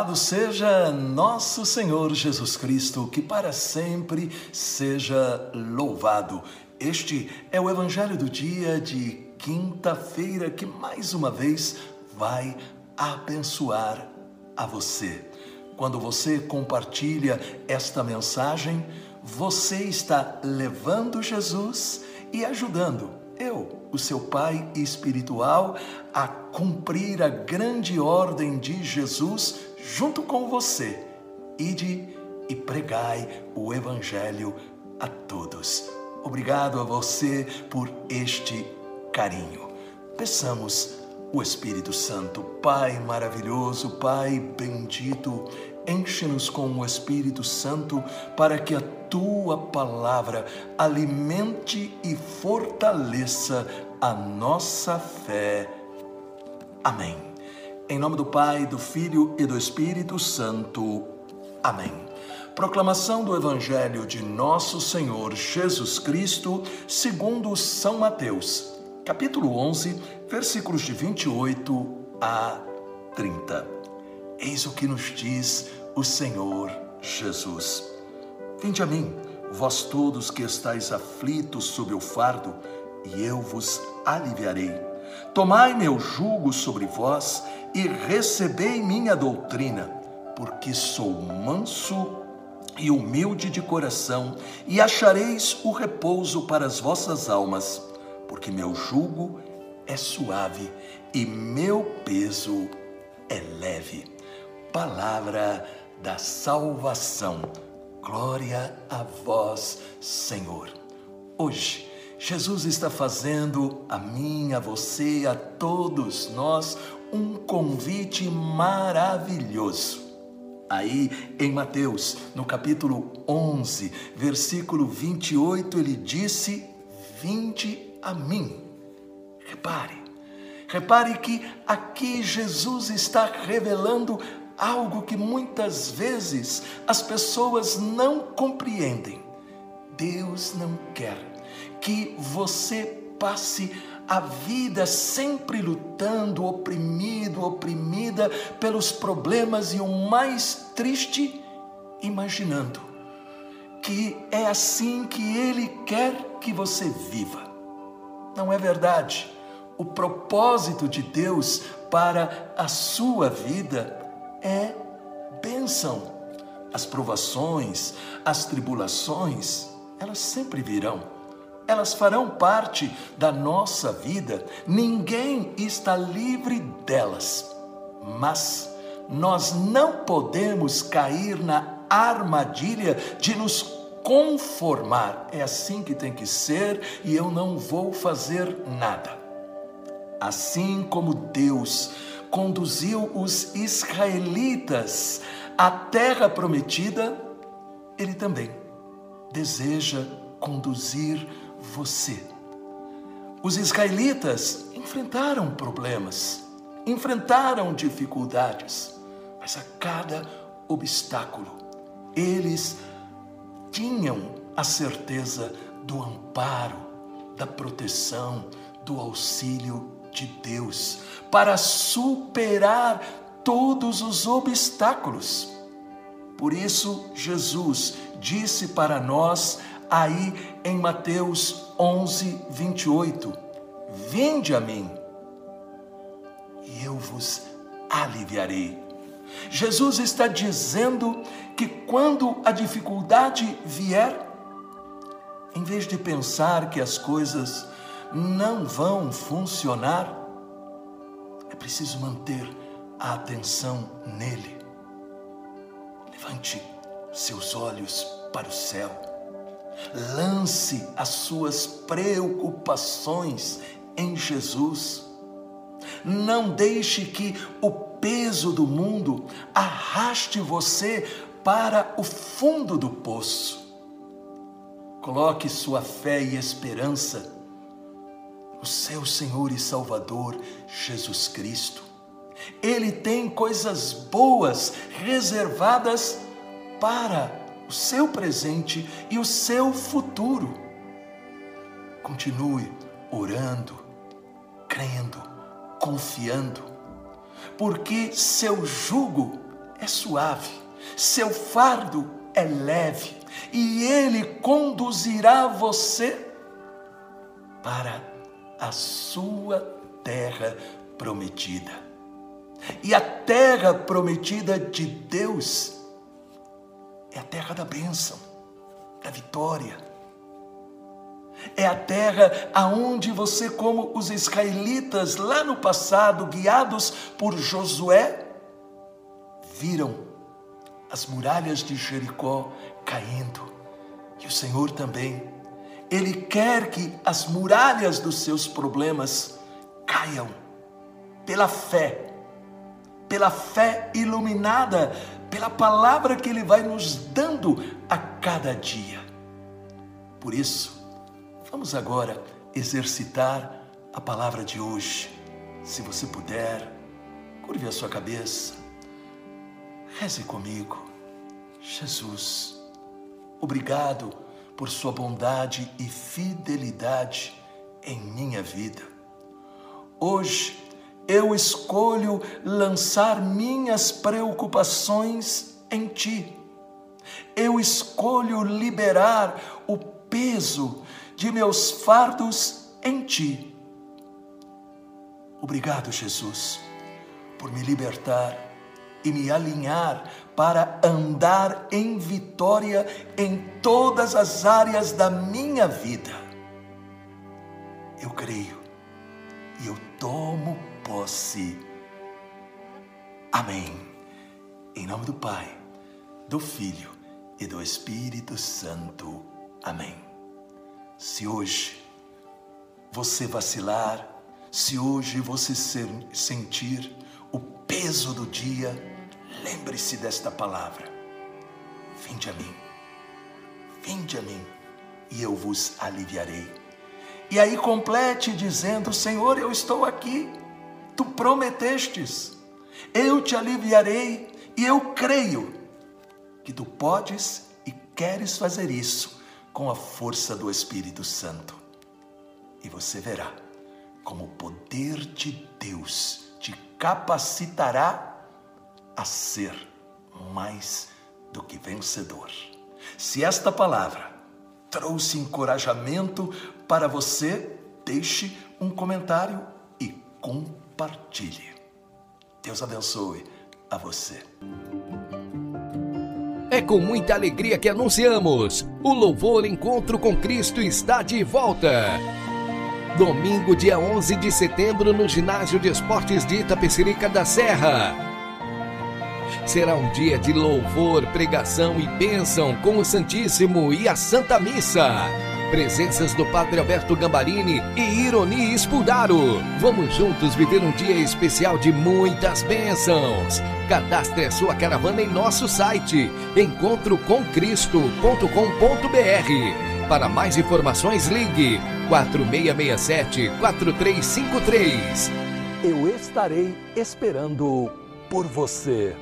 Louvado seja nosso Senhor Jesus Cristo, que para sempre seja louvado. Este é o Evangelho do dia de quinta-feira que mais uma vez vai abençoar a você. Quando você compartilha esta mensagem, você está levando Jesus e ajudando eu, o seu Pai espiritual, a cumprir a grande ordem de Jesus junto com você. Ide e pregai o Evangelho a todos. Obrigado a você por este carinho. Peçamos o Espírito Santo, Pai maravilhoso, Pai bendito, enche-nos com o Espírito Santo para que a tua palavra alimente e fortaleça a nossa fé. Amém. Em nome do Pai, do Filho e do Espírito Santo. Amém. Proclamação do Evangelho de Nosso Senhor Jesus Cristo, segundo São Mateus, capítulo 11, versículos de 28 a 30. Eis o que nos diz o Senhor Jesus. Vinde a mim, vós todos que estáis aflitos sob o fardo, e eu vos aliviarei. Tomai meu jugo sobre vós e recebei minha doutrina, porque sou manso e humilde de coração, e achareis o repouso para as vossas almas, porque meu jugo é suave e meu peso é leve. Palavra da salvação. Glória a vós, Senhor. Hoje, Jesus está fazendo a mim, a você, a todos nós um convite maravilhoso. Aí em Mateus, no capítulo 11, versículo 28, ele disse: Vinde a mim. Repare, repare que aqui Jesus está revelando algo que muitas vezes as pessoas não compreendem. Deus não quer que você passe a vida sempre lutando, oprimido, oprimida pelos problemas e o mais triste, imaginando que é assim que Ele quer que você viva. Não é verdade. O propósito de Deus para a sua vida é bênção. As provações, as tribulações, elas sempre virão. Elas farão parte da nossa vida. Ninguém está livre delas. Mas nós não podemos cair na armadilha de nos conformar. É assim que tem que ser e eu não vou fazer nada. Assim como Deus conduziu os israelitas à terra prometida, ele também deseja conduzir você. Os israelitas enfrentaram problemas, enfrentaram dificuldades, mas a cada obstáculo eles tinham a certeza do amparo, da proteção, do auxílio de Deus para superar todos os obstáculos. Por isso, Jesus disse para nós, aí em Mateus 11, 28, Vinde a mim e eu vos aliviarei. Jesus está dizendo que quando a dificuldade vier, em vez de pensar que as coisas não vão funcionar, é preciso manter a atenção nele. Levante seus olhos para o céu. Lance as suas preocupações em Jesus. Não deixe que o peso do mundo arraste você para o fundo do poço. Coloque sua fé e esperança o seu Senhor e Salvador Jesus Cristo. Ele tem coisas boas reservadas para o seu presente e o seu futuro. Continue orando, crendo, confiando, porque seu jugo é suave, seu fardo é leve, e ele conduzirá você para a sua terra prometida. E a terra prometida de Deus é a terra da bênção, da vitória. É a terra aonde você, como os israelitas lá no passado, guiados por Josué, viram as muralhas de Jericó caindo. E o Senhor também, Ele quer que as muralhas dos seus problemas caiam pela fé, pela fé iluminada, pela palavra que Ele vai nos dando a cada dia. Por isso, vamos agora exercitar a palavra de hoje. Se você puder, curve a sua cabeça, reze comigo. Jesus, obrigado por Sua bondade e fidelidade em minha vida. Hoje eu escolho lançar minhas preocupações em Ti. Eu escolho liberar o peso de meus fardos em Ti. Obrigado, Jesus, por me libertar e me alinhar para andar em vitória em todas as áreas da minha vida. Eu creio e eu tomo posse. Amém. Em nome do Pai, do Filho e do Espírito Santo. Amém. Se hoje você vacilar, se hoje você sentir o peso do dia, lembre-se desta palavra. Vinde a mim, vinde a mim, e eu vos aliviarei. E aí complete dizendo: Senhor, eu estou aqui, tu prometestes, eu te aliviarei, e eu creio que tu podes e queres fazer isso com a força do Espírito Santo. E você verá como o poder de Deus te capacitará a ser mais do que vencedor. Se esta palavra trouxe encorajamento para você, deixe um comentário e compartilhe. Deus abençoe a você. É com muita alegria que anunciamos: o Louvor Encontro com Cristo está de volta. Domingo, dia 11 de setembro, no Ginásio de Esportes de Itapecerica da Serra. Será um dia de louvor, pregação e bênção com o Santíssimo e a Santa Missa. Presenças do Padre Alberto Gambarini e Ironi Espudaro. Vamos juntos viver um dia especial de muitas bênçãos. Cadastre a sua caravana em nosso site encontroComCristo.com.br. Para mais informações, ligue 4667 4353. Eu estarei esperando por você.